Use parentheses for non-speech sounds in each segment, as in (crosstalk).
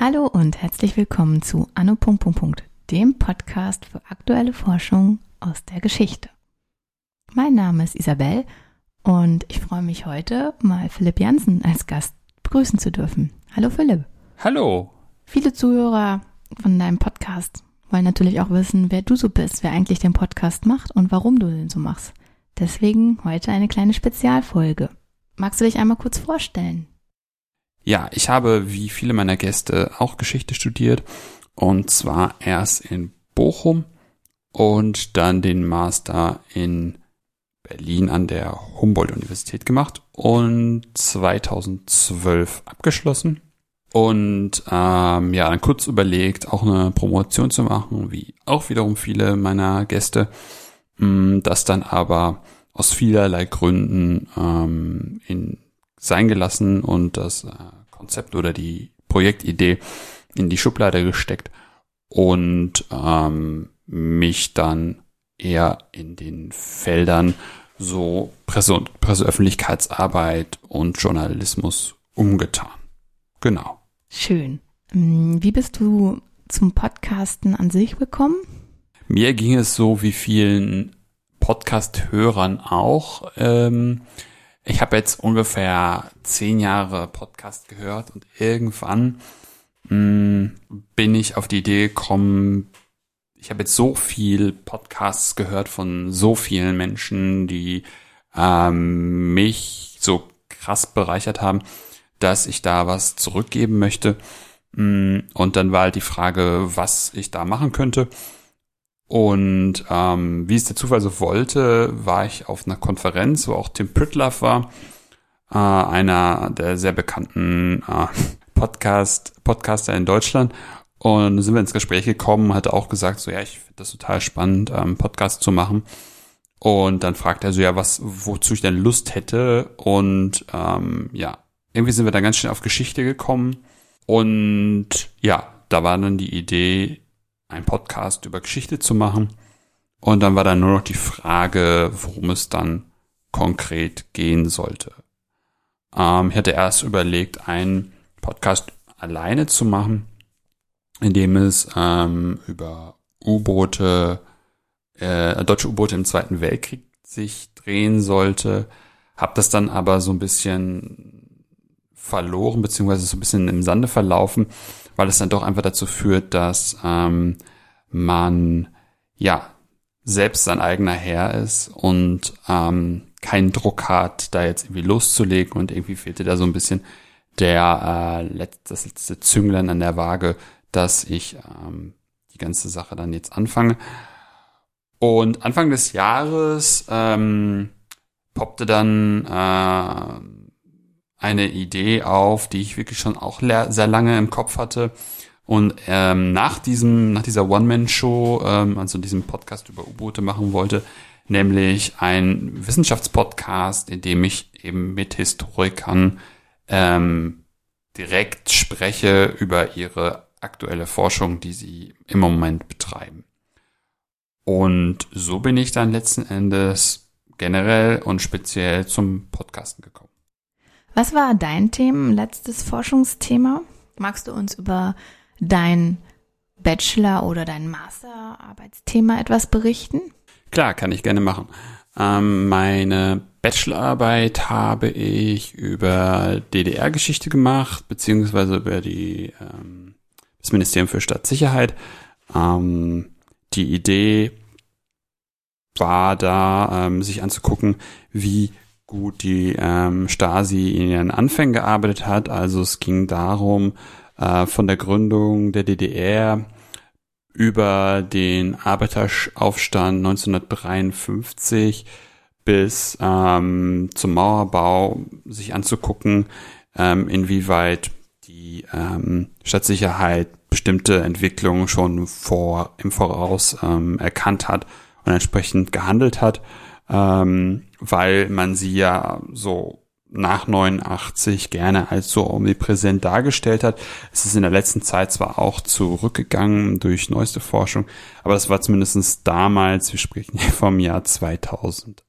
Hallo und herzlich willkommen zu Anno. dem Podcast für aktuelle Forschung aus der Geschichte. Mein Name ist Isabel und ich freue mich heute mal Philipp Jansen als Gast begrüßen zu dürfen. Hallo Philipp. Hallo. Viele Zuhörer von deinem Podcast wollen natürlich auch wissen, wer du so bist, wer eigentlich den Podcast macht und warum du den so machst. Deswegen heute eine kleine Spezialfolge. Magst du dich einmal kurz vorstellen? Ja, ich habe wie viele meiner Gäste auch Geschichte studiert und zwar erst in Bochum und dann den Master in Berlin an der Humboldt-Universität gemacht und 2012 abgeschlossen. Und ähm, ja, dann kurz überlegt, auch eine Promotion zu machen, wie auch wiederum viele meiner Gäste. Mh, das dann aber aus vielerlei Gründen ähm, in sein gelassen und das äh, Konzept oder die Projektidee in die Schublade gesteckt und ähm, mich dann eher in den Feldern so Presse- und Presseöffentlichkeitsarbeit und Journalismus umgetan. Genau. Schön. Mm, wie bist du zum Podcasten an sich gekommen? Mir ging es so wie vielen Podcast-Hörern auch. Ähm, ich habe jetzt ungefähr zehn Jahre Podcast gehört und irgendwann mm, bin ich auf die Idee gekommen, ich habe jetzt so viel Podcasts gehört von so vielen Menschen, die ähm, mich so krass bereichert haben, dass ich da was zurückgeben möchte. Mm, und dann war halt die Frage, was ich da machen könnte. Und ähm, wie es der Zufall so wollte, war ich auf einer Konferenz, wo auch Tim Pritloff war, äh, einer der sehr bekannten äh, Podcast, Podcaster in Deutschland. Und sind wir ins Gespräch gekommen, hat auch gesagt, so ja, ich finde das total spannend, ähm, Podcast zu machen. Und dann fragt er so, ja, was, wozu ich denn Lust hätte. Und ähm, ja, irgendwie sind wir dann ganz schnell auf Geschichte gekommen. Und ja, da war dann die Idee, einen Podcast über Geschichte zu machen. Und dann war dann nur noch die Frage, worum es dann konkret gehen sollte. Ähm, ich hatte erst überlegt, einen Podcast alleine zu machen, in dem es ähm, über U-Boote, äh, deutsche U-Boote im Zweiten Weltkrieg sich drehen sollte. Hab das dann aber so ein bisschen verloren, beziehungsweise so ein bisschen im Sande verlaufen, weil es dann doch einfach dazu führt, dass ähm, man ja selbst sein eigener Herr ist und ähm, keinen Druck hat, da jetzt irgendwie loszulegen und irgendwie fehlte da so ein bisschen der äh, letzte, das letzte Zünglein an der Waage, dass ich ähm, die ganze Sache dann jetzt anfange. Und Anfang des Jahres ähm, poppte dann äh, eine Idee auf, die ich wirklich schon auch sehr lange im Kopf hatte. Und ähm, nach diesem, nach dieser One-Man-Show, ähm, also diesem Podcast über U-Boote machen wollte, nämlich ein Wissenschaftspodcast, in dem ich eben mit Historikern ähm, direkt spreche über ihre aktuelle Forschung, die sie im Moment betreiben. Und so bin ich dann letzten Endes generell und speziell zum Podcasten gekommen. Was war dein Thema, letztes Forschungsthema? Magst du uns über dein Bachelor- oder dein Masterarbeitsthema etwas berichten? Klar, kann ich gerne machen. Ähm, meine Bachelorarbeit habe ich über DDR-Geschichte gemacht, beziehungsweise über die, ähm, das Ministerium für Staatssicherheit. Ähm, die Idee war da, ähm, sich anzugucken, wie gut die ähm, Stasi in ihren Anfängen gearbeitet hat. Also es ging darum, äh, von der Gründung der DDR über den Arbeiteraufstand 1953 bis ähm, zum Mauerbau sich anzugucken, ähm, inwieweit die ähm, Stadtsicherheit bestimmte Entwicklungen schon vor im Voraus ähm, erkannt hat und entsprechend gehandelt hat, ähm, weil man sie ja so nach 89 gerne als so omnipräsent dargestellt hat. Es ist in der letzten Zeit zwar auch zurückgegangen durch neueste Forschung, aber das war zumindest damals, wir sprechen hier vom Jahr 2008,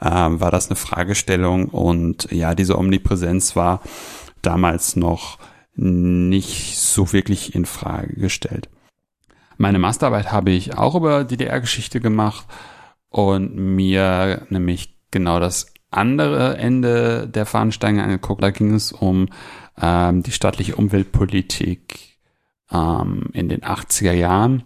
äh, war das eine Fragestellung und ja, diese Omnipräsenz war damals noch nicht so wirklich in Frage gestellt. Meine Masterarbeit habe ich auch über DDR-Geschichte gemacht und mir nämlich genau das andere Ende der Fahnenstange angeguckt. Da ging es um ähm, die staatliche Umweltpolitik ähm, in den 80er Jahren.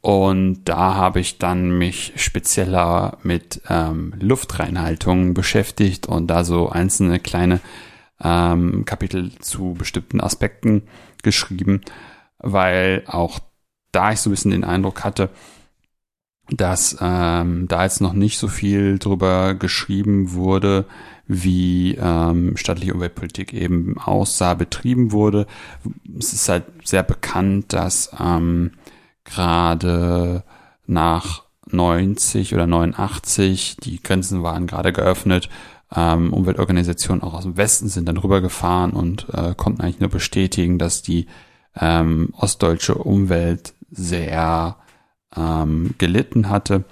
Und da habe ich dann mich spezieller mit ähm, Luftreinhaltung beschäftigt und da so einzelne kleine ähm, Kapitel zu bestimmten Aspekten geschrieben, weil auch da ich so ein bisschen den Eindruck hatte, dass ähm, da jetzt noch nicht so viel drüber geschrieben wurde, wie ähm, staatliche Umweltpolitik eben aussah, betrieben wurde. Es ist halt sehr bekannt, dass ähm, gerade nach 90 oder 89, die Grenzen waren gerade geöffnet, ähm, Umweltorganisationen auch aus dem Westen sind dann rübergefahren und äh, konnten eigentlich nur bestätigen, dass die ähm, ostdeutsche Umwelt sehr ähm, gelitten hatte.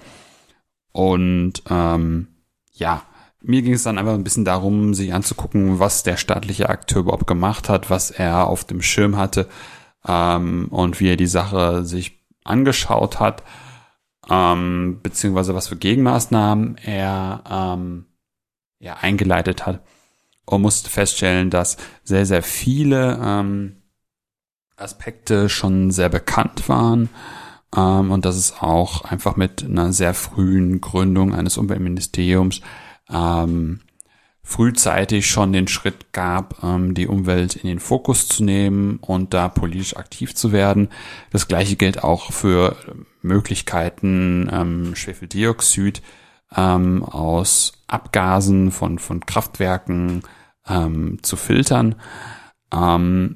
Und ähm, ja, mir ging es dann einfach ein bisschen darum, sich anzugucken, was der staatliche Akteur überhaupt gemacht hat, was er auf dem Schirm hatte ähm, und wie er die Sache sich angeschaut hat, ähm, beziehungsweise was für Gegenmaßnahmen er ähm, ja, eingeleitet hat und musste feststellen, dass sehr, sehr viele ähm, Aspekte schon sehr bekannt waren ähm, und dass es auch einfach mit einer sehr frühen Gründung eines Umweltministeriums ähm, frühzeitig schon den Schritt gab, ähm, die Umwelt in den Fokus zu nehmen und da politisch aktiv zu werden. Das gleiche gilt auch für Möglichkeiten, ähm, Schwefeldioxid ähm, aus Abgasen von, von Kraftwerken zu filtern. Ähm,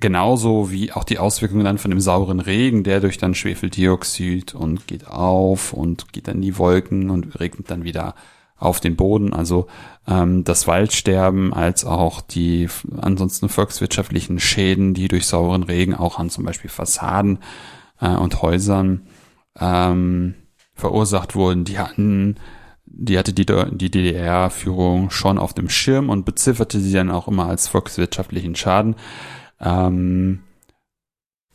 genauso wie auch die Auswirkungen dann von dem sauren Regen, der durch dann Schwefeldioxid und geht auf und geht dann in die Wolken und regnet dann wieder auf den Boden. Also ähm, das Waldsterben als auch die ansonsten volkswirtschaftlichen Schäden, die durch sauren Regen auch an zum Beispiel Fassaden äh, und Häusern ähm, verursacht wurden, die hatten die hatte die, die DDR-Führung schon auf dem Schirm und bezifferte sie dann auch immer als volkswirtschaftlichen Schaden. Ähm,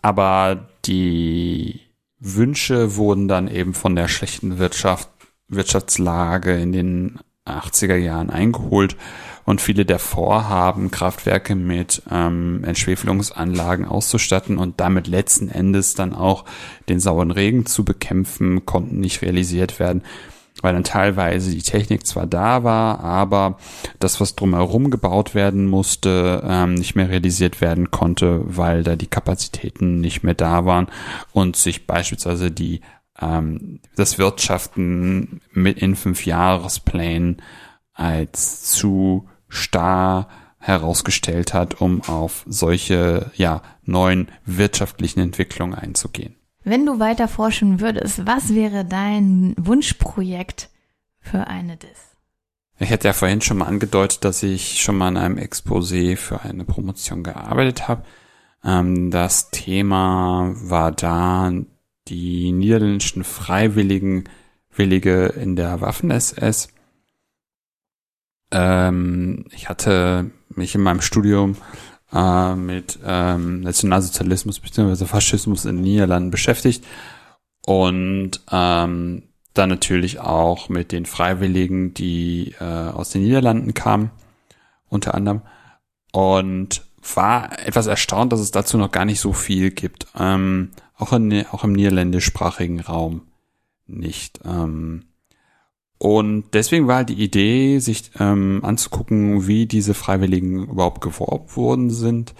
aber die Wünsche wurden dann eben von der schlechten Wirtschaft, Wirtschaftslage in den 80er Jahren eingeholt. Und viele der Vorhaben, Kraftwerke mit ähm, Entschwefelungsanlagen auszustatten und damit letzten Endes dann auch den sauren Regen zu bekämpfen, konnten nicht realisiert werden weil dann teilweise die Technik zwar da war, aber das, was drumherum gebaut werden musste, ähm, nicht mehr realisiert werden konnte, weil da die Kapazitäten nicht mehr da waren und sich beispielsweise die ähm, das Wirtschaften mit in fünf Jahresplänen als zu starr herausgestellt hat, um auf solche ja neuen wirtschaftlichen Entwicklungen einzugehen. Wenn du weiter forschen würdest, was wäre dein Wunschprojekt für eine DIS? Ich hätte ja vorhin schon mal angedeutet, dass ich schon mal an einem Exposé für eine Promotion gearbeitet habe. Ähm, das Thema war da die niederländischen Freiwilligen Willige in der Waffen-SS. Ähm, ich hatte mich in meinem Studium äh, mit ähm, Nationalsozialismus bzw. Faschismus in den Niederlanden beschäftigt und ähm, dann natürlich auch mit den Freiwilligen, die äh, aus den Niederlanden kamen, unter anderem. Und war etwas erstaunt, dass es dazu noch gar nicht so viel gibt. Ähm, auch, in, auch im niederländischsprachigen Raum nicht. Ähm, und deswegen war halt die Idee, sich ähm, anzugucken, wie diese Freiwilligen überhaupt geworben worden sind.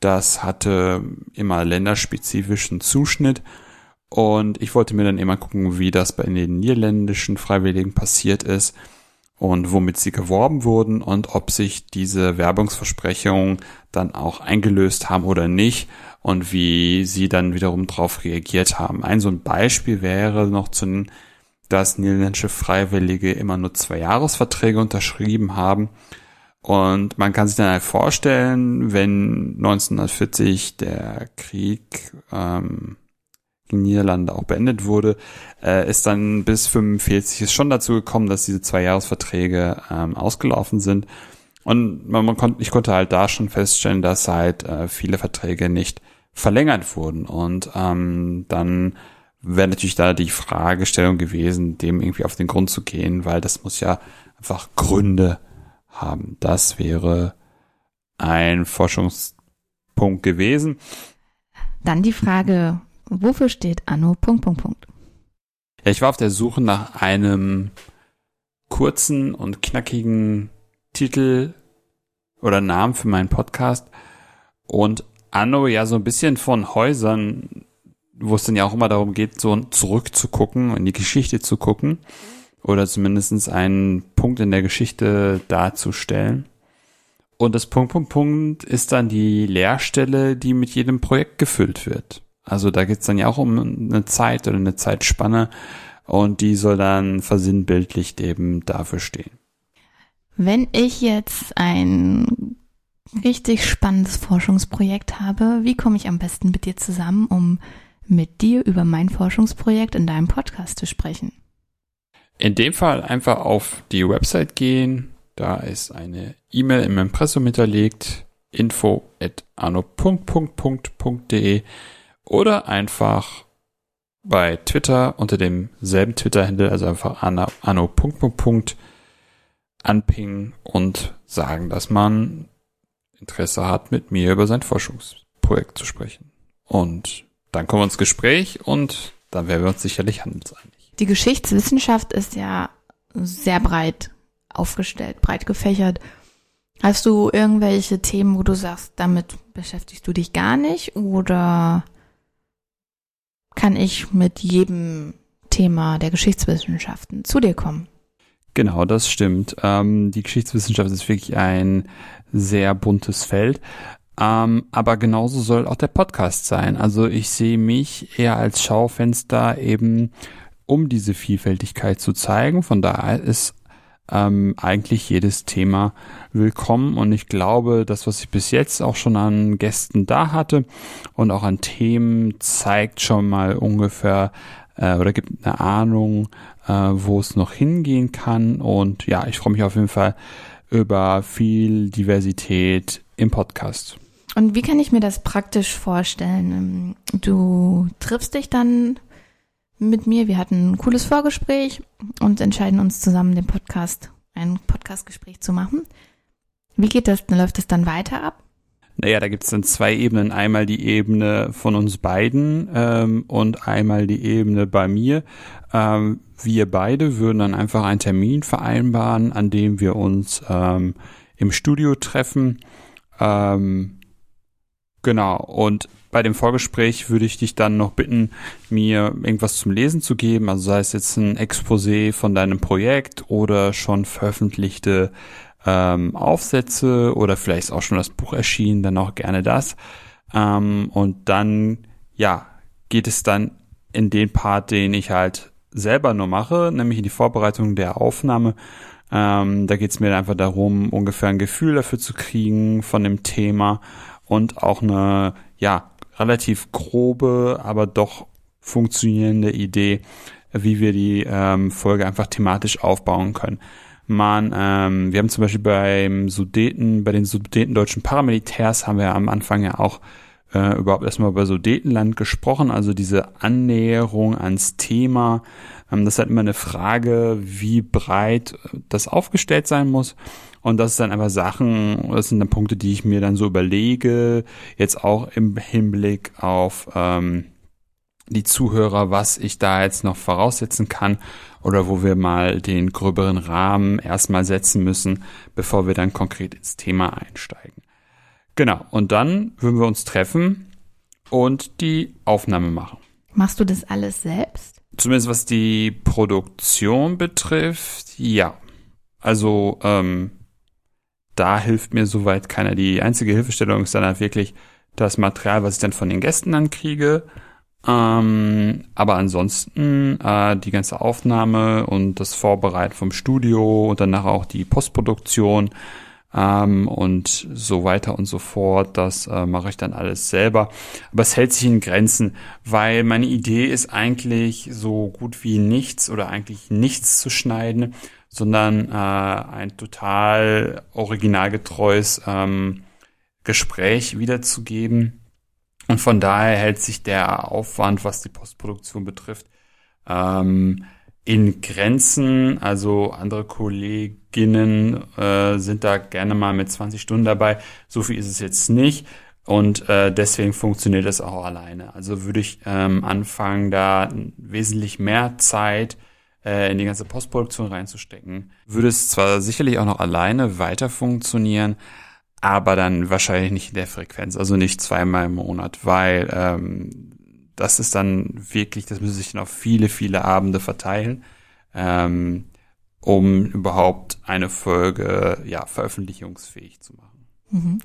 Das hatte immer länderspezifischen Zuschnitt. Und ich wollte mir dann immer gucken, wie das bei den niederländischen Freiwilligen passiert ist und womit sie geworben wurden und ob sich diese Werbungsversprechungen dann auch eingelöst haben oder nicht und wie sie dann wiederum darauf reagiert haben. Ein so ein Beispiel wäre noch zu dass niederländische Freiwillige immer nur zwei Jahresverträge unterschrieben haben. Und man kann sich dann halt vorstellen, wenn 1940 der Krieg ähm, in Niederlande auch beendet wurde, äh, ist dann bis 45 ist schon dazu gekommen, dass diese zwei Jahresverträge ähm, ausgelaufen sind. Und man, man konnte, ich konnte halt da schon feststellen, dass halt äh, viele Verträge nicht verlängert wurden. Und ähm, dann wäre natürlich da die Fragestellung gewesen, dem irgendwie auf den Grund zu gehen, weil das muss ja einfach Gründe haben. Das wäre ein Forschungspunkt gewesen. Dann die Frage, wofür steht Anno Punkt, Punkt, Punkt? Ja, ich war auf der Suche nach einem kurzen und knackigen Titel oder Namen für meinen Podcast und Anno ja so ein bisschen von Häusern, wo es dann ja auch immer darum geht, so zurückzugucken, in die Geschichte zu gucken oder zumindest einen Punkt in der Geschichte darzustellen. Und das Punkt, Punkt, Punkt ist dann die Leerstelle, die mit jedem Projekt gefüllt wird. Also da geht's dann ja auch um eine Zeit oder eine Zeitspanne und die soll dann versinnbildlicht eben dafür stehen. Wenn ich jetzt ein richtig spannendes Forschungsprojekt habe, wie komme ich am besten mit dir zusammen, um mit dir über mein Forschungsprojekt in deinem Podcast zu sprechen? In dem Fall einfach auf die Website gehen. Da ist eine E-Mail im Impressum hinterlegt. info at anno.de oder einfach bei Twitter unter demselben Twitter-Handle, also einfach anno anpingen und sagen, dass man Interesse hat, mit mir über sein Forschungsprojekt zu sprechen. Und dann kommen wir ins Gespräch und dann werden wir uns sicherlich handelseinig. Die Geschichtswissenschaft ist ja sehr breit aufgestellt, breit gefächert. Hast du irgendwelche Themen, wo du sagst, damit beschäftigst du dich gar nicht oder kann ich mit jedem Thema der Geschichtswissenschaften zu dir kommen? Genau, das stimmt. Ähm, die Geschichtswissenschaft ist wirklich ein sehr buntes Feld. Ähm, aber genauso soll auch der Podcast sein. Also ich sehe mich eher als Schaufenster eben um diese Vielfältigkeit zu zeigen. Von daher ist ähm, eigentlich jedes Thema willkommen und ich glaube, das, was ich bis jetzt auch schon an Gästen da hatte und auch an Themen, zeigt schon mal ungefähr äh, oder gibt eine Ahnung, äh, wo es noch hingehen kann und ja, ich freue mich auf jeden Fall über viel Diversität im Podcast. Und wie kann ich mir das praktisch vorstellen? Du triffst dich dann mit mir. Wir hatten ein cooles Vorgespräch und entscheiden uns zusammen, den Podcast, ein Podcastgespräch zu machen. Wie geht das? Läuft es dann weiter ab? Naja, da gibt es dann zwei Ebenen. Einmal die Ebene von uns beiden ähm, und einmal die Ebene bei mir. Ähm, wir beide würden dann einfach einen Termin vereinbaren, an dem wir uns ähm, im Studio treffen. Ähm, genau, und bei dem Vorgespräch würde ich dich dann noch bitten, mir irgendwas zum Lesen zu geben, also sei es jetzt ein Exposé von deinem Projekt oder schon veröffentlichte ähm, Aufsätze oder vielleicht auch schon das Buch erschienen, dann auch gerne das. Ähm, und dann, ja, geht es dann in den Part, den ich halt selber nur mache, nämlich in die Vorbereitung der Aufnahme. Ähm, da geht es mir einfach darum, ungefähr ein Gefühl dafür zu kriegen von dem Thema und auch eine, ja, relativ grobe, aber doch funktionierende Idee, wie wir die ähm, Folge einfach thematisch aufbauen können. Man, ähm, wir haben zum Beispiel beim Sudeten, bei den sudetendeutschen Paramilitärs haben wir am Anfang ja auch äh, überhaupt erstmal über Sudetenland gesprochen, also diese Annäherung ans Thema. Ähm, das ist halt immer eine Frage, wie breit das aufgestellt sein muss. Und das ist dann einfach Sachen, das sind dann Punkte, die ich mir dann so überlege, jetzt auch im Hinblick auf ähm, die Zuhörer, was ich da jetzt noch voraussetzen kann oder wo wir mal den gröberen Rahmen erstmal setzen müssen, bevor wir dann konkret ins Thema einsteigen. Genau, und dann würden wir uns treffen und die Aufnahme machen. Machst du das alles selbst? Zumindest was die Produktion betrifft, ja. Also ähm, da hilft mir soweit keiner. Die einzige Hilfestellung ist dann halt wirklich das Material, was ich dann von den Gästen dann kriege Ähm, aber ansonsten äh, die ganze Aufnahme und das Vorbereiten vom Studio und danach auch die Postproduktion ähm, und so weiter und so fort. Das äh, mache ich dann alles selber. Aber es hält sich in Grenzen, weil meine Idee ist eigentlich so gut wie nichts oder eigentlich nichts zu schneiden, sondern äh, ein total originalgetreues ähm, Gespräch wiederzugeben. Und von daher hält sich der Aufwand, was die Postproduktion betrifft, ähm, in Grenzen. Also andere Kolleginnen äh, sind da gerne mal mit 20 Stunden dabei. So viel ist es jetzt nicht. Und äh, deswegen funktioniert es auch alleine. Also würde ich ähm, anfangen, da wesentlich mehr Zeit äh, in die ganze Postproduktion reinzustecken. Würde es zwar sicherlich auch noch alleine weiter funktionieren, aber dann wahrscheinlich nicht in der Frequenz, also nicht zweimal im Monat, weil ähm, das ist dann wirklich, das müsste sich dann auf viele, viele Abende verteilen, ähm, um überhaupt eine Folge ja veröffentlichungsfähig zu machen. Mhm.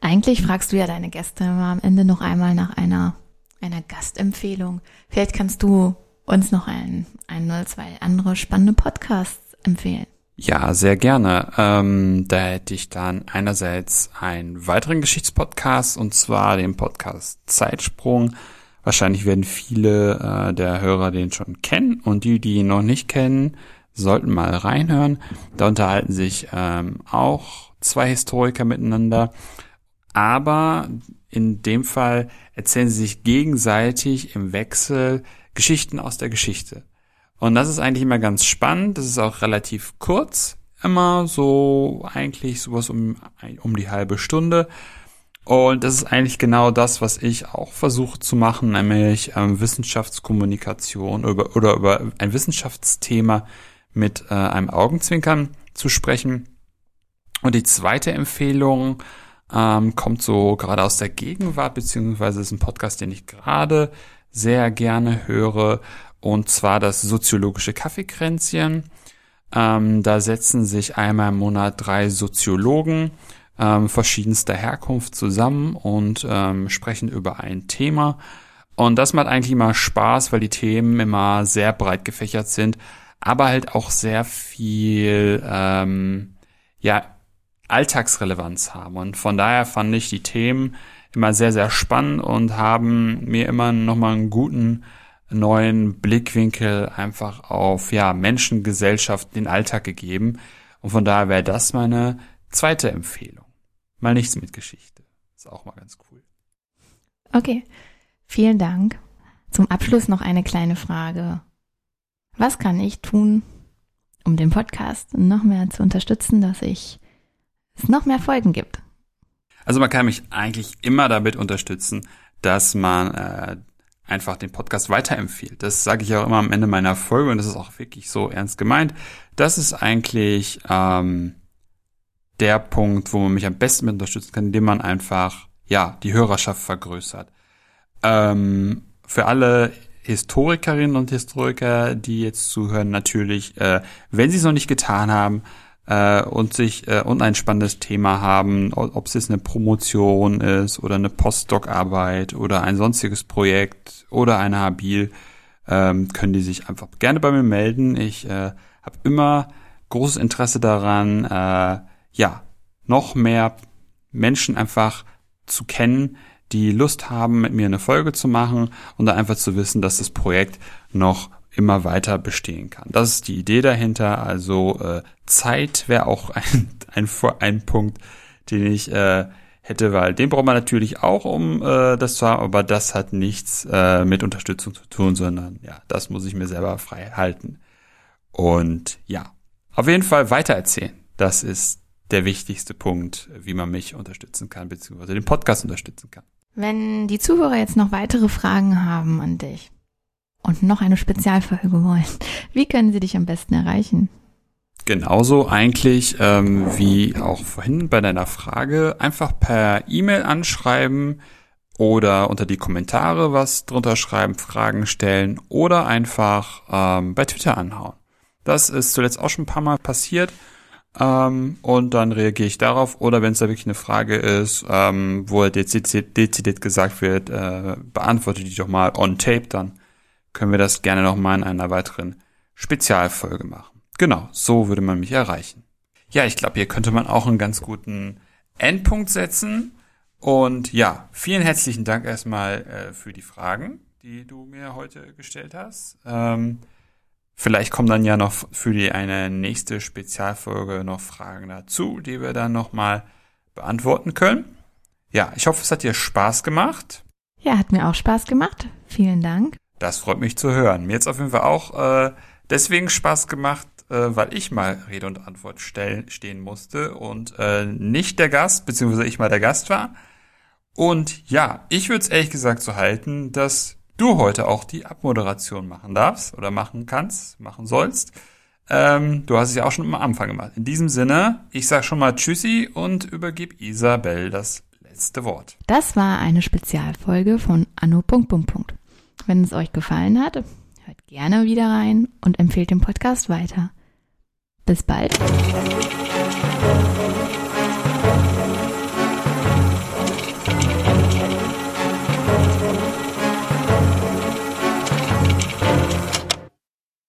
Eigentlich fragst du ja deine Gäste am Ende noch einmal nach einer einer Gastempfehlung. Vielleicht kannst du uns noch ein, ein oder zwei andere spannende Podcasts empfehlen. Ja, sehr gerne. Ähm, da hätte ich dann einerseits einen weiteren Geschichtspodcast und zwar den Podcast Zeitsprung. Wahrscheinlich werden viele äh, der Hörer den schon kennen und die, die ihn noch nicht kennen, sollten mal reinhören. Da unterhalten sich ähm, auch zwei Historiker miteinander, aber in dem Fall erzählen sie sich gegenseitig im Wechsel Geschichten aus der Geschichte. Und das ist eigentlich immer ganz spannend. Das ist auch relativ kurz, immer so eigentlich sowas um, um die halbe Stunde. Und das ist eigentlich genau das, was ich auch versuche zu machen, nämlich ähm, Wissenschaftskommunikation über, oder über ein Wissenschaftsthema mit äh, einem Augenzwinkern zu sprechen. Und die zweite Empfehlung ähm, kommt so gerade aus der Gegenwart, beziehungsweise ist ein Podcast, den ich gerade sehr gerne höre, und zwar das soziologische Kaffeekränzchen. Ähm, da setzen sich einmal im Monat drei Soziologen ähm, verschiedenster Herkunft zusammen und ähm, sprechen über ein Thema. Und das macht eigentlich immer Spaß, weil die Themen immer sehr breit gefächert sind, aber halt auch sehr viel ähm, ja Alltagsrelevanz haben. Und von daher fand ich die Themen immer sehr, sehr spannend und haben mir immer nochmal einen guten neuen Blickwinkel einfach auf ja Menschen, Gesellschaft, den Alltag gegeben. Und von daher wäre das meine zweite Empfehlung. Mal nichts mit Geschichte. Ist auch mal ganz cool. Okay, vielen Dank. Zum Abschluss noch eine kleine Frage. Was kann ich tun, um den Podcast noch mehr zu unterstützen, dass ich es noch mehr Folgen gibt? Also man kann mich eigentlich immer damit unterstützen, dass man äh, einfach den Podcast weiterempfiehlt. Das sage ich auch immer am Ende meiner Folge und das ist auch wirklich so ernst gemeint. Das ist eigentlich ähm, der Punkt, wo man mich am besten mit unterstützen kann, indem man einfach ja die Hörerschaft vergrößert. Ähm, für alle Historikerinnen und Historiker, die jetzt zuhören, natürlich, äh, wenn sie es noch nicht getan haben, äh, und sich äh, und ein spannendes Thema haben, ob es jetzt eine Promotion ist oder eine Postdoc-Arbeit oder ein sonstiges Projekt oder eine Habil, ähm, können die sich einfach gerne bei mir melden. Ich äh, habe immer großes Interesse daran, äh, ja, noch mehr Menschen einfach zu kennen, die Lust haben, mit mir eine Folge zu machen und da einfach zu wissen, dass das Projekt noch immer weiter bestehen kann. Das ist die Idee dahinter. Also äh, Zeit wäre auch (laughs) ein, ein, ein Punkt, den ich äh, hätte, weil den braucht man natürlich auch, um äh, das zu haben, aber das hat nichts äh, mit Unterstützung zu tun, sondern ja, das muss ich mir selber frei halten. Und ja, auf jeden Fall weitererzählen. Das ist der wichtigste Punkt, wie man mich unterstützen kann, beziehungsweise den Podcast unterstützen kann. Wenn die Zuhörer jetzt noch weitere Fragen haben an dich, und noch eine Spezialfolge wollen, wie können sie dich am besten erreichen? Genauso eigentlich ähm, wie auch vorhin bei deiner Frage. Einfach per E-Mail anschreiben oder unter die Kommentare was drunter schreiben, Fragen stellen oder einfach ähm, bei Twitter anhauen. Das ist zuletzt auch schon ein paar Mal passiert. ähm, und dann reagiere ich darauf. Oder wenn es da wirklich eine Frage ist, ähm, wo dezidiert, dezidiert gesagt wird, äh, beantworte die doch mal on tape, dann können wir das gerne nochmal in einer weiteren Spezialfolge machen. Genau, so würde man mich erreichen. Ja, ich glaube, hier könnte man auch einen ganz guten Endpunkt setzen. Und ja, vielen herzlichen Dank erstmal äh, für die Fragen, die du mir heute gestellt hast. Ähm, vielleicht kommen dann ja noch für die eine nächste Spezialfolge noch Fragen dazu, die wir dann nochmal beantworten können. Ja, ich hoffe, es hat dir Spaß gemacht. Ja, hat mir auch Spaß gemacht. Vielen Dank. Das freut mich zu hören. Mir es auf jeden Fall auch äh, deswegen Spaß gemacht, äh, weil ich mal Rede und Antwort stellen, stehen musste und äh, nicht der Gast, beziehungsweise ich mal der Gast war. Und ja, ich würde es ehrlich gesagt so halten, dass du heute auch die Abmoderation machen darfst oder machen kannst, machen sollst. Ähm, du hast es ja auch schon am Anfang gemacht. In diesem Sinne, ich sage schon mal Tschüssi und übergebe Isabel das letzte Wort. Das war eine Spezialfolge von Anno. Wenn es euch gefallen hat, hört gerne wieder rein und empfehlt den Podcast weiter. Bis bald.